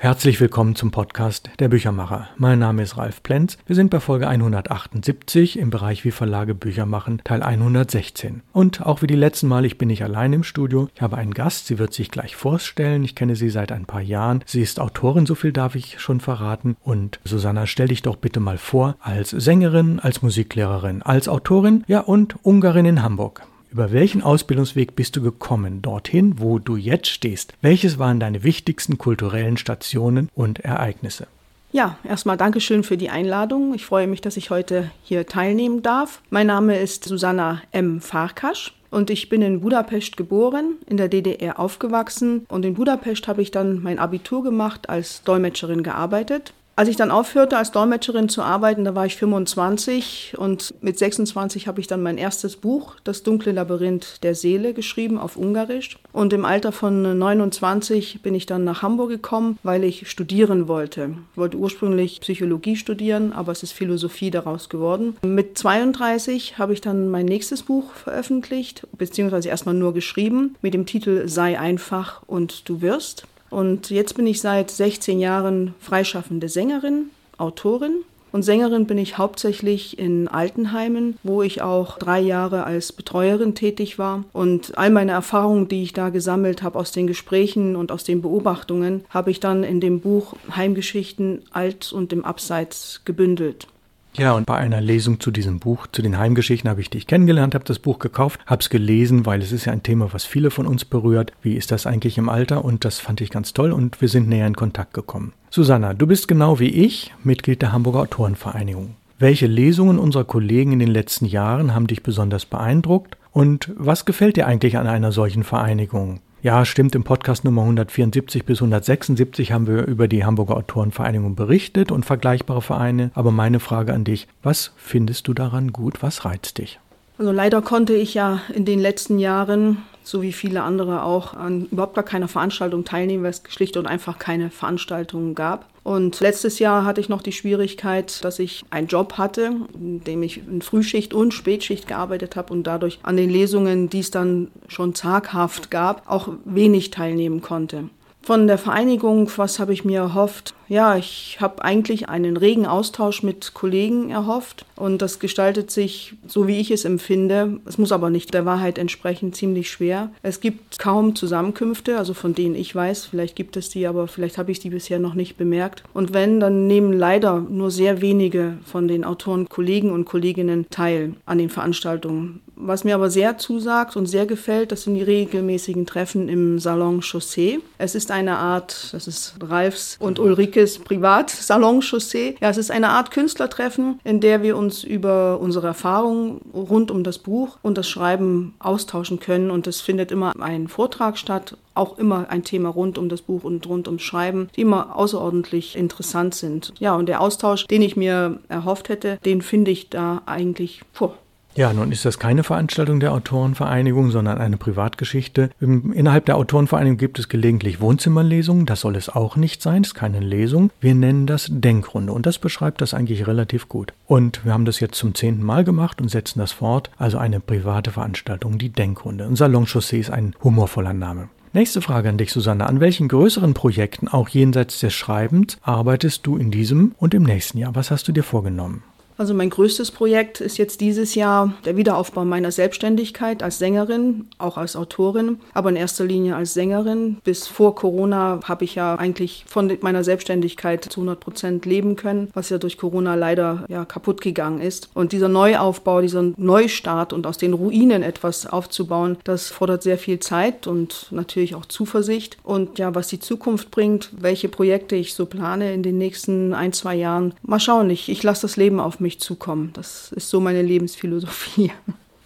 Herzlich willkommen zum Podcast Der Büchermacher. Mein Name ist Ralf Plenz. Wir sind bei Folge 178 im Bereich Wie Verlage Bücher machen, Teil 116. Und auch wie die letzten Mal, ich bin nicht allein im Studio. Ich habe einen Gast, sie wird sich gleich vorstellen. Ich kenne sie seit ein paar Jahren. Sie ist Autorin, so viel darf ich schon verraten. Und Susanna, stell dich doch bitte mal vor als Sängerin, als Musiklehrerin, als Autorin, ja und Ungarin in Hamburg. Über welchen Ausbildungsweg bist du gekommen, dorthin, wo du jetzt stehst? Welches waren deine wichtigsten kulturellen Stationen und Ereignisse? Ja, erstmal Dankeschön für die Einladung. Ich freue mich, dass ich heute hier teilnehmen darf. Mein Name ist Susanna M. Farkasch. Und ich bin in Budapest geboren, in der DDR aufgewachsen und in Budapest habe ich dann mein Abitur gemacht, als Dolmetscherin gearbeitet. Als ich dann aufhörte, als Dolmetscherin zu arbeiten, da war ich 25 und mit 26 habe ich dann mein erstes Buch, Das dunkle Labyrinth der Seele, geschrieben auf Ungarisch. Und im Alter von 29 bin ich dann nach Hamburg gekommen, weil ich studieren wollte. Ich wollte ursprünglich Psychologie studieren, aber es ist Philosophie daraus geworden. Mit 32 habe ich dann mein nächstes Buch veröffentlicht, beziehungsweise erstmal nur geschrieben, mit dem Titel Sei einfach und du wirst. Und jetzt bin ich seit 16 Jahren freischaffende Sängerin, Autorin. Und Sängerin bin ich hauptsächlich in Altenheimen, wo ich auch drei Jahre als Betreuerin tätig war. Und all meine Erfahrungen, die ich da gesammelt habe aus den Gesprächen und aus den Beobachtungen, habe ich dann in dem Buch Heimgeschichten Alt und im Abseits gebündelt. Ja, und bei einer Lesung zu diesem Buch, zu den Heimgeschichten, habe ich dich kennengelernt, habe das Buch gekauft, habe es gelesen, weil es ist ja ein Thema, was viele von uns berührt. Wie ist das eigentlich im Alter? Und das fand ich ganz toll und wir sind näher in Kontakt gekommen. Susanna, du bist genau wie ich Mitglied der Hamburger Autorenvereinigung. Welche Lesungen unserer Kollegen in den letzten Jahren haben dich besonders beeindruckt? Und was gefällt dir eigentlich an einer solchen Vereinigung? Ja, stimmt. Im Podcast Nummer 174 bis 176 haben wir über die Hamburger Autorenvereinigung berichtet und vergleichbare Vereine. Aber meine Frage an dich, was findest du daran gut? Was reizt dich? Also leider konnte ich ja in den letzten Jahren, so wie viele andere auch, an überhaupt gar keiner Veranstaltung teilnehmen, weil es schlicht und einfach keine Veranstaltungen gab. Und letztes Jahr hatte ich noch die Schwierigkeit, dass ich einen Job hatte, in dem ich in Frühschicht und Spätschicht gearbeitet habe und dadurch an den Lesungen, die es dann schon zaghaft gab, auch wenig teilnehmen konnte. Von der Vereinigung, was habe ich mir erhofft? Ja, ich habe eigentlich einen regen Austausch mit Kollegen erhofft und das gestaltet sich, so wie ich es empfinde, es muss aber nicht der Wahrheit entsprechen, ziemlich schwer. Es gibt kaum Zusammenkünfte, also von denen ich weiß, vielleicht gibt es die, aber vielleicht habe ich die bisher noch nicht bemerkt. Und wenn, dann nehmen leider nur sehr wenige von den Autoren, Kollegen und Kolleginnen teil an den Veranstaltungen. Was mir aber sehr zusagt und sehr gefällt, das sind die regelmäßigen Treffen im Salon Chaussee. Es ist eine Art, das ist Ralfs und Ulrikes Privatsalon Chaussee. Ja, es ist eine Art Künstlertreffen, in der wir uns über unsere Erfahrungen rund um das Buch und das Schreiben austauschen können. Und es findet immer ein Vortrag statt, auch immer ein Thema rund um das Buch und rund ums Schreiben, die immer außerordentlich interessant sind. Ja, und der Austausch, den ich mir erhofft hätte, den finde ich da eigentlich vor. Ja, nun ist das keine Veranstaltung der Autorenvereinigung, sondern eine Privatgeschichte. Innerhalb der Autorenvereinigung gibt es gelegentlich Wohnzimmerlesungen. Das soll es auch nicht sein. Das ist keine Lesung. Wir nennen das Denkrunde und das beschreibt das eigentlich relativ gut. Und wir haben das jetzt zum zehnten Mal gemacht und setzen das fort. Also eine private Veranstaltung, die Denkrunde. Und Salon Chaussee ist ein humorvoller Name. Nächste Frage an dich, Susanne. An welchen größeren Projekten, auch jenseits des Schreibens, arbeitest du in diesem und im nächsten Jahr? Was hast du dir vorgenommen? Also mein größtes Projekt ist jetzt dieses Jahr der Wiederaufbau meiner Selbstständigkeit als Sängerin, auch als Autorin, aber in erster Linie als Sängerin. Bis vor Corona habe ich ja eigentlich von meiner Selbstständigkeit zu 100 Prozent leben können, was ja durch Corona leider ja kaputt gegangen ist. Und dieser Neuaufbau, dieser Neustart und aus den Ruinen etwas aufzubauen, das fordert sehr viel Zeit und natürlich auch Zuversicht. Und ja, was die Zukunft bringt, welche Projekte ich so plane in den nächsten ein, zwei Jahren, mal schauen. Ich, ich lasse das Leben auf mich mich zukommen. Das ist so meine Lebensphilosophie.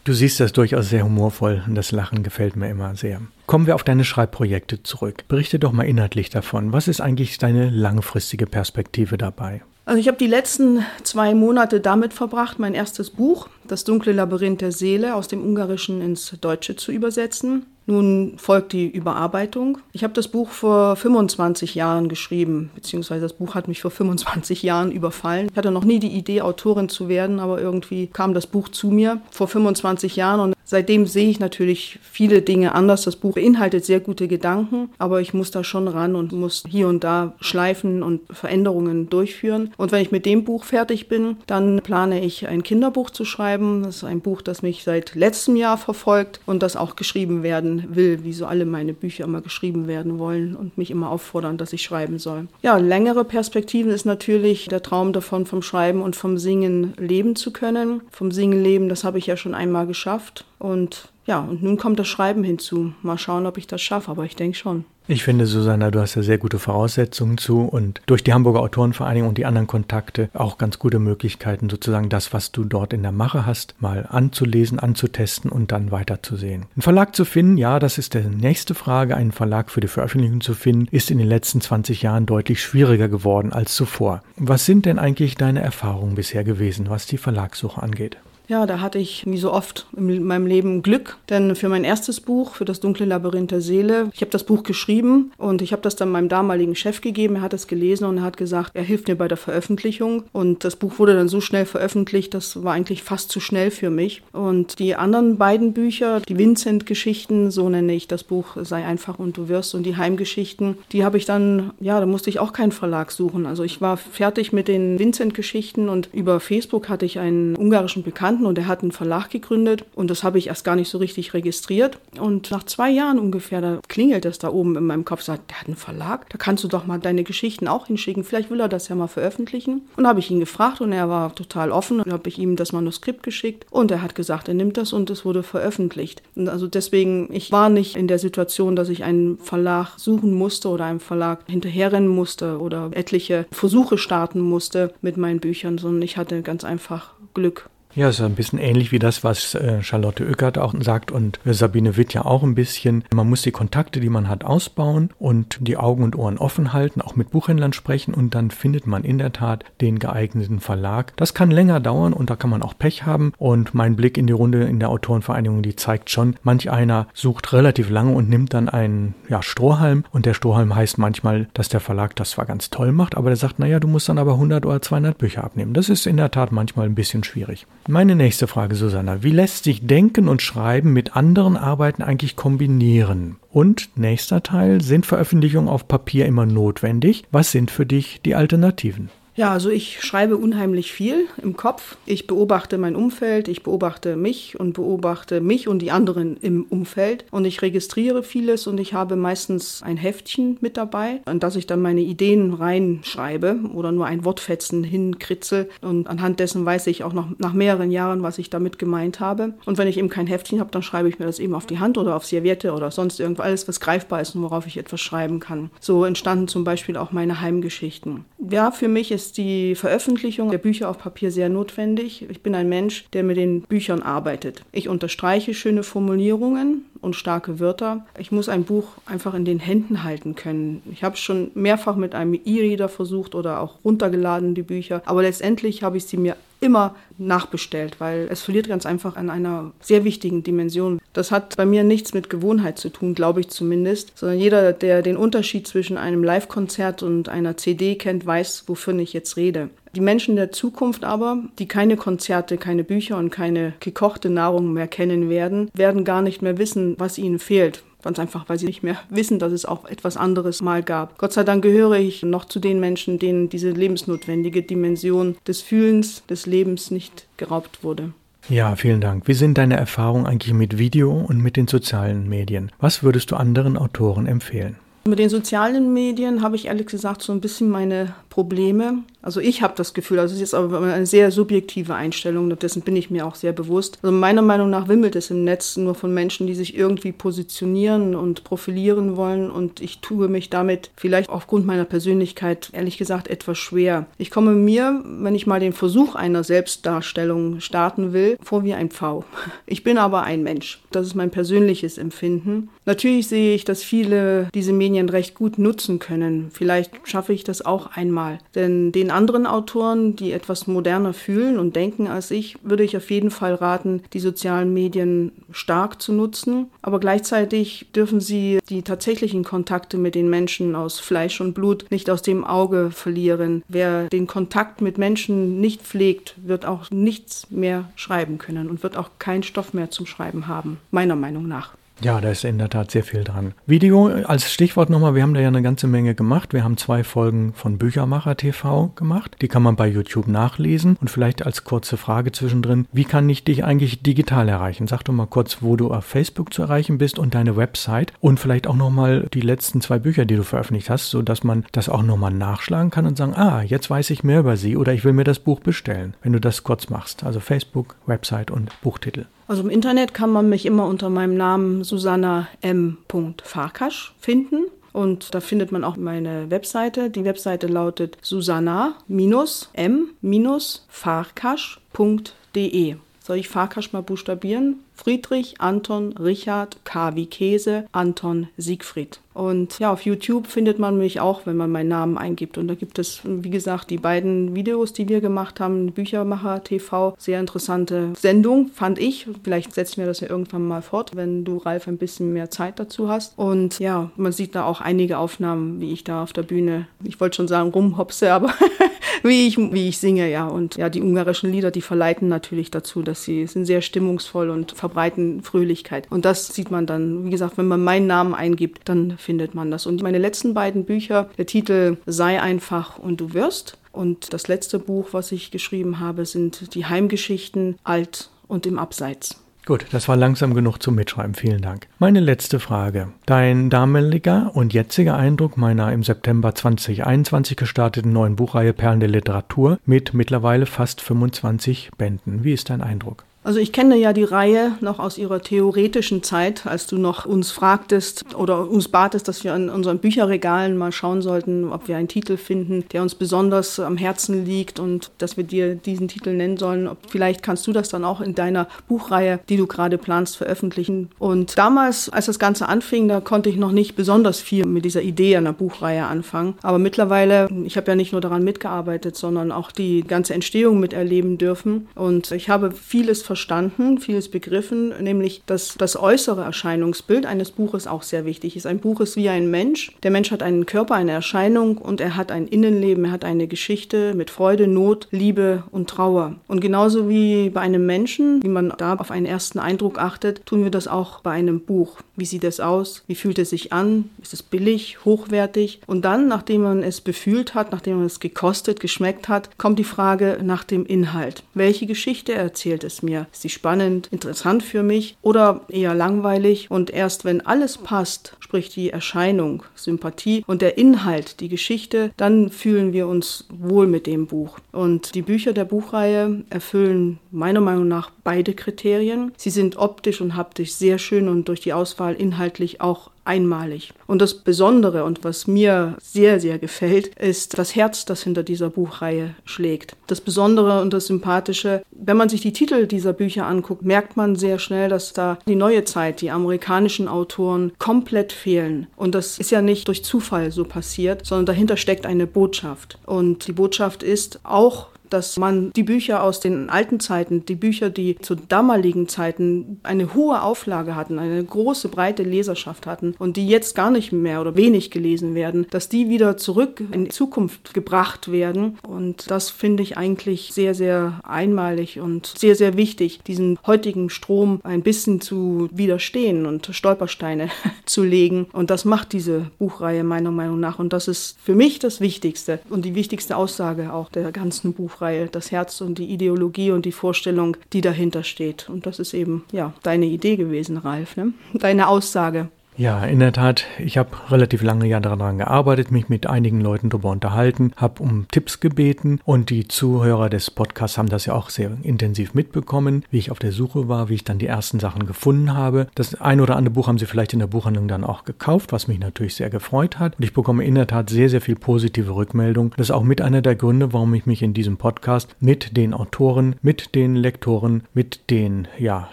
Du siehst das durchaus sehr humorvoll und das Lachen gefällt mir immer sehr. Kommen wir auf deine Schreibprojekte zurück. Berichte doch mal inhaltlich davon. Was ist eigentlich deine langfristige Perspektive dabei? Also ich habe die letzten zwei Monate damit verbracht, mein erstes Buch, Das dunkle Labyrinth der Seele, aus dem Ungarischen ins Deutsche zu übersetzen. Nun folgt die Überarbeitung. Ich habe das Buch vor 25 Jahren geschrieben, beziehungsweise das Buch hat mich vor 25 Jahren überfallen. Ich hatte noch nie die Idee, Autorin zu werden, aber irgendwie kam das Buch zu mir vor 25 Jahren und seitdem sehe ich natürlich viele Dinge anders. Das Buch beinhaltet sehr gute Gedanken, aber ich muss da schon ran und muss hier und da schleifen und Veränderungen durchführen. Und wenn ich mit dem Buch fertig bin, dann plane ich ein Kinderbuch zu schreiben. Das ist ein Buch, das mich seit letztem Jahr verfolgt und das auch geschrieben werden will, wie so alle meine Bücher immer geschrieben werden wollen und mich immer auffordern, dass ich schreiben soll. Ja, längere Perspektiven ist natürlich der Traum davon, vom Schreiben und vom Singen leben zu können. Vom Singen leben, das habe ich ja schon einmal geschafft. Und ja, und nun kommt das Schreiben hinzu. Mal schauen, ob ich das schaffe, aber ich denke schon. Ich finde, Susanna, du hast ja sehr gute Voraussetzungen zu und durch die Hamburger Autorenvereinigung und die anderen Kontakte auch ganz gute Möglichkeiten, sozusagen das, was du dort in der Mache hast, mal anzulesen, anzutesten und dann weiterzusehen. Ein Verlag zu finden, ja, das ist die nächste Frage. Einen Verlag für die Veröffentlichung zu finden, ist in den letzten 20 Jahren deutlich schwieriger geworden als zuvor. Was sind denn eigentlich deine Erfahrungen bisher gewesen, was die Verlagssuche angeht? Ja, da hatte ich wie so oft in meinem Leben Glück, denn für mein erstes Buch, für das dunkle Labyrinth der Seele, ich habe das Buch geschrieben und ich habe das dann meinem damaligen Chef gegeben. Er hat es gelesen und hat gesagt, er hilft mir bei der Veröffentlichung. Und das Buch wurde dann so schnell veröffentlicht, das war eigentlich fast zu schnell für mich. Und die anderen beiden Bücher, die Vincent-Geschichten, so nenne ich das Buch, sei einfach und du wirst, und die Heimgeschichten, die habe ich dann, ja, da musste ich auch keinen Verlag suchen. Also ich war fertig mit den Vincent-Geschichten und über Facebook hatte ich einen ungarischen Bekannten, Bekannten und er hat einen Verlag gegründet und das habe ich erst gar nicht so richtig registriert. Und nach zwei Jahren ungefähr, da klingelt es da oben in meinem Kopf, sagt, der hat einen Verlag, da kannst du doch mal deine Geschichten auch hinschicken, vielleicht will er das ja mal veröffentlichen. Und habe ich ihn gefragt und er war total offen und habe ich ihm das Manuskript geschickt und er hat gesagt, er nimmt das und es wurde veröffentlicht. Und also deswegen, ich war nicht in der Situation, dass ich einen Verlag suchen musste oder einem Verlag hinterherrennen musste oder etliche Versuche starten musste mit meinen Büchern, sondern ich hatte ganz einfach Glück. Ja, es ist ein bisschen ähnlich wie das, was äh, Charlotte Oeckert auch sagt und äh, Sabine Witt ja auch ein bisschen. Man muss die Kontakte, die man hat, ausbauen und die Augen und Ohren offen halten, auch mit Buchhändlern sprechen und dann findet man in der Tat den geeigneten Verlag. Das kann länger dauern und da kann man auch Pech haben und mein Blick in die Runde in der Autorenvereinigung, die zeigt schon, manch einer sucht relativ lange und nimmt dann einen ja, Strohhalm und der Strohhalm heißt manchmal, dass der Verlag das zwar ganz toll macht, aber der sagt, naja, du musst dann aber 100 oder 200 Bücher abnehmen. Das ist in der Tat manchmal ein bisschen schwierig. Meine nächste Frage, Susanna. Wie lässt sich Denken und Schreiben mit anderen Arbeiten eigentlich kombinieren? Und nächster Teil, sind Veröffentlichungen auf Papier immer notwendig? Was sind für dich die Alternativen? Ja, also ich schreibe unheimlich viel im Kopf. Ich beobachte mein Umfeld, ich beobachte mich und beobachte mich und die anderen im Umfeld und ich registriere vieles und ich habe meistens ein Heftchen mit dabei, an das ich dann meine Ideen reinschreibe oder nur ein Wortfetzen hinkritzel und anhand dessen weiß ich auch noch nach mehreren Jahren, was ich damit gemeint habe. Und wenn ich eben kein Heftchen habe, dann schreibe ich mir das eben auf die Hand oder auf Serviette oder sonst irgendwo alles, was greifbar ist und worauf ich etwas schreiben kann. So entstanden zum Beispiel auch meine Heimgeschichten. Ja, für mich ist ist die Veröffentlichung der Bücher auf Papier sehr notwendig. Ich bin ein Mensch, der mit den Büchern arbeitet. Ich unterstreiche schöne Formulierungen und starke Wörter. Ich muss ein Buch einfach in den Händen halten können. Ich habe schon mehrfach mit einem E-Reader versucht oder auch runtergeladen die Bücher, aber letztendlich habe ich sie mir immer nachbestellt, weil es verliert ganz einfach an einer sehr wichtigen Dimension. Das hat bei mir nichts mit Gewohnheit zu tun, glaube ich zumindest, sondern jeder, der den Unterschied zwischen einem Live-Konzert und einer CD kennt, weiß, wovon ich jetzt rede. Die Menschen der Zukunft aber, die keine Konzerte, keine Bücher und keine gekochte Nahrung mehr kennen werden, werden gar nicht mehr wissen, was ihnen fehlt. Ganz einfach, weil sie nicht mehr wissen, dass es auch etwas anderes mal gab. Gott sei Dank gehöre ich noch zu den Menschen, denen diese lebensnotwendige Dimension des Fühlens, des Lebens nicht geraubt wurde. Ja, vielen Dank. Wie sind deine Erfahrungen eigentlich mit Video und mit den sozialen Medien? Was würdest du anderen Autoren empfehlen? Mit den sozialen Medien habe ich ehrlich gesagt so ein bisschen meine Probleme. Also ich habe das Gefühl, also es ist jetzt aber eine sehr subjektive Einstellung, dessen bin ich mir auch sehr bewusst. Also meiner Meinung nach wimmelt es im Netz nur von Menschen, die sich irgendwie positionieren und profilieren wollen und ich tue mich damit vielleicht aufgrund meiner Persönlichkeit ehrlich gesagt etwas schwer. Ich komme mir, wenn ich mal den Versuch einer Selbstdarstellung starten will, vor wie ein Pfau. Ich bin aber ein Mensch. Das ist mein persönliches Empfinden. Natürlich sehe ich, dass viele diese Medien recht gut nutzen können. Vielleicht schaffe ich das auch einmal, denn den anderen Autoren, die etwas moderner fühlen und denken als ich, würde ich auf jeden Fall raten, die sozialen Medien stark zu nutzen. Aber gleichzeitig dürfen sie die tatsächlichen Kontakte mit den Menschen aus Fleisch und Blut nicht aus dem Auge verlieren. Wer den Kontakt mit Menschen nicht pflegt, wird auch nichts mehr schreiben können und wird auch keinen Stoff mehr zum Schreiben haben, meiner Meinung nach. Ja, da ist in der Tat sehr viel dran. Video als Stichwort nochmal, wir haben da ja eine ganze Menge gemacht. Wir haben zwei Folgen von Büchermacher TV gemacht. Die kann man bei YouTube nachlesen. Und vielleicht als kurze Frage zwischendrin, wie kann ich dich eigentlich digital erreichen? Sag doch mal kurz, wo du auf Facebook zu erreichen bist und deine Website. Und vielleicht auch nochmal die letzten zwei Bücher, die du veröffentlicht hast, sodass man das auch nochmal nachschlagen kann und sagen, ah, jetzt weiß ich mehr über sie oder ich will mir das Buch bestellen, wenn du das kurz machst. Also Facebook, Website und Buchtitel. Also im Internet kann man mich immer unter meinem Namen Susanna M. Farkasch finden. Und da findet man auch meine Webseite. Die Webseite lautet susanna-m-farkasch.de. Soll ich Farkasch mal buchstabieren? Friedrich, Anton, Richard, K wie Käse, Anton, Siegfried. Und ja, auf YouTube findet man mich auch, wenn man meinen Namen eingibt. Und da gibt es, wie gesagt, die beiden Videos, die wir gemacht haben, Büchermacher TV. Sehr interessante Sendung, fand ich. Vielleicht setzen wir das ja irgendwann mal fort, wenn du, Ralf, ein bisschen mehr Zeit dazu hast. Und ja, man sieht da auch einige Aufnahmen, wie ich da auf der Bühne, ich wollte schon sagen, rumhopse, aber wie ich, wie ich singe, ja. Und ja, die ungarischen Lieder, die verleiten natürlich dazu, dass sie sind sehr stimmungsvoll und verbreiten Fröhlichkeit. Und das sieht man dann, wie gesagt, wenn man meinen Namen eingibt, dann findet man das. Und meine letzten beiden Bücher, der Titel Sei einfach und du wirst. Und das letzte Buch, was ich geschrieben habe, sind die Heimgeschichten alt und im Abseits. Gut, das war langsam genug zum Mitschreiben. Vielen Dank. Meine letzte Frage. Dein damaliger und jetziger Eindruck meiner im September 2021 gestarteten neuen Buchreihe Perlen der Literatur mit mittlerweile fast 25 Bänden. Wie ist dein Eindruck? Also ich kenne ja die Reihe noch aus ihrer theoretischen Zeit, als du noch uns fragtest oder uns batest, dass wir an unseren Bücherregalen mal schauen sollten, ob wir einen Titel finden, der uns besonders am Herzen liegt und dass wir dir diesen Titel nennen sollen. Vielleicht kannst du das dann auch in deiner Buchreihe, die du gerade planst, veröffentlichen. Und damals, als das Ganze anfing, da konnte ich noch nicht besonders viel mit dieser Idee einer Buchreihe anfangen. Aber mittlerweile, ich habe ja nicht nur daran mitgearbeitet, sondern auch die ganze Entstehung miterleben dürfen. Und ich habe vieles verstanden, vieles begriffen, nämlich dass das äußere Erscheinungsbild eines Buches auch sehr wichtig ist. Ein Buch ist wie ein Mensch. Der Mensch hat einen Körper, eine Erscheinung und er hat ein Innenleben, er hat eine Geschichte mit Freude, Not, Liebe und Trauer. Und genauso wie bei einem Menschen, wie man da auf einen ersten Eindruck achtet, tun wir das auch bei einem Buch. Wie sieht es aus? Wie fühlt es sich an? Ist es billig, hochwertig? Und dann, nachdem man es befühlt hat, nachdem man es gekostet, geschmeckt hat, kommt die Frage nach dem Inhalt. Welche Geschichte erzählt es mir? Ist sie spannend, interessant für mich oder eher langweilig? Und erst wenn alles passt, sprich die Erscheinung, Sympathie und der Inhalt, die Geschichte, dann fühlen wir uns wohl mit dem Buch. Und die Bücher der Buchreihe erfüllen meiner Meinung nach beide Kriterien. Sie sind optisch und haptisch sehr schön und durch die Auswahl inhaltlich auch einmalig. Und das Besondere und was mir sehr, sehr gefällt, ist das Herz, das hinter dieser Buchreihe schlägt. Das Besondere und das Sympathische, wenn man sich die Titel dieser Bücher anguckt, merkt man sehr schnell, dass da die neue Zeit, die amerikanischen Autoren komplett fehlen. Und das ist ja nicht durch Zufall so passiert, sondern dahinter steckt eine Botschaft. Und die Botschaft ist auch dass man die Bücher aus den alten Zeiten, die Bücher, die zu damaligen Zeiten eine hohe Auflage hatten, eine große, breite Leserschaft hatten und die jetzt gar nicht mehr oder wenig gelesen werden, dass die wieder zurück in die Zukunft gebracht werden. Und das finde ich eigentlich sehr, sehr einmalig und sehr, sehr wichtig, diesen heutigen Strom ein bisschen zu widerstehen und Stolpersteine zu legen. Und das macht diese Buchreihe meiner Meinung nach. Und das ist für mich das Wichtigste und die wichtigste Aussage auch der ganzen Buchreihe weil das Herz und die Ideologie und die Vorstellung, die dahinter steht. Und das ist eben, ja, deine Idee gewesen, Ralf, ne? deine Aussage. Ja, in der Tat, ich habe relativ lange ja daran gearbeitet, mich mit einigen Leuten darüber unterhalten, habe um Tipps gebeten und die Zuhörer des Podcasts haben das ja auch sehr intensiv mitbekommen, wie ich auf der Suche war, wie ich dann die ersten Sachen gefunden habe. Das ein oder andere Buch haben sie vielleicht in der Buchhandlung dann auch gekauft, was mich natürlich sehr gefreut hat. Und ich bekomme in der Tat sehr, sehr viel positive Rückmeldung. Das ist auch mit einer der Gründe, warum ich mich in diesem Podcast mit den Autoren, mit den Lektoren, mit den ja,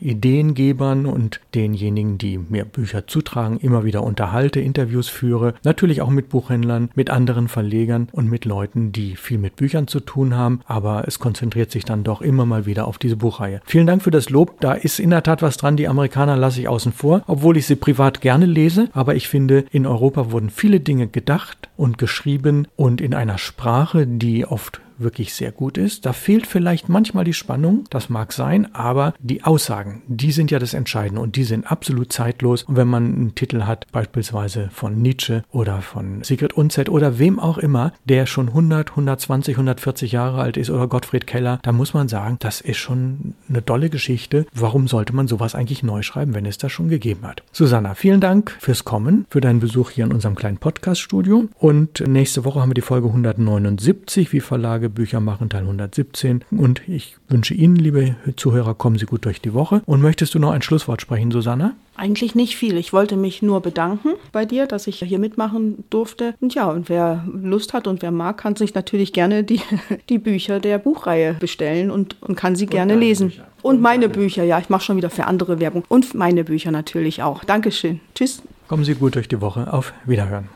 Ideengebern und denjenigen, die mir Bücher zutragen, Buchverlagen immer wieder unterhalte, Interviews führe, natürlich auch mit Buchhändlern, mit anderen Verlegern und mit Leuten, die viel mit Büchern zu tun haben, aber es konzentriert sich dann doch immer mal wieder auf diese Buchreihe. Vielen Dank für das Lob, da ist in der Tat was dran, die Amerikaner lasse ich außen vor, obwohl ich sie privat gerne lese, aber ich finde, in Europa wurden viele Dinge gedacht und geschrieben und in einer Sprache, die oft wirklich sehr gut ist. Da fehlt vielleicht manchmal die Spannung, das mag sein, aber die Aussagen, die sind ja das Entscheidende und die sind absolut zeitlos. Und wenn man einen Titel hat, beispielsweise von Nietzsche oder von Sigrid Unzett oder wem auch immer, der schon 100, 120, 140 Jahre alt ist oder Gottfried Keller, da muss man sagen, das ist schon eine tolle Geschichte. Warum sollte man sowas eigentlich neu schreiben, wenn es das schon gegeben hat? Susanna, vielen Dank fürs Kommen, für deinen Besuch hier in unserem kleinen Podcast-Studio. Und nächste Woche haben wir die Folge 179, wie Verlage Bücher machen, Teil 117. Und ich wünsche Ihnen, liebe Zuhörer, kommen Sie gut durch die Woche. Und möchtest du noch ein Schlusswort sprechen, Susanne? Eigentlich nicht viel. Ich wollte mich nur bedanken bei dir, dass ich hier mitmachen durfte. Und ja, und wer Lust hat und wer mag, kann sich natürlich gerne die, die Bücher der Buchreihe bestellen und, und kann sie und gerne lesen. Bücher. Und meine Bücher, ja, ich mache schon wieder für andere Werbung. Und meine Bücher natürlich auch. Dankeschön. Tschüss. Kommen Sie gut durch die Woche. Auf Wiederhören.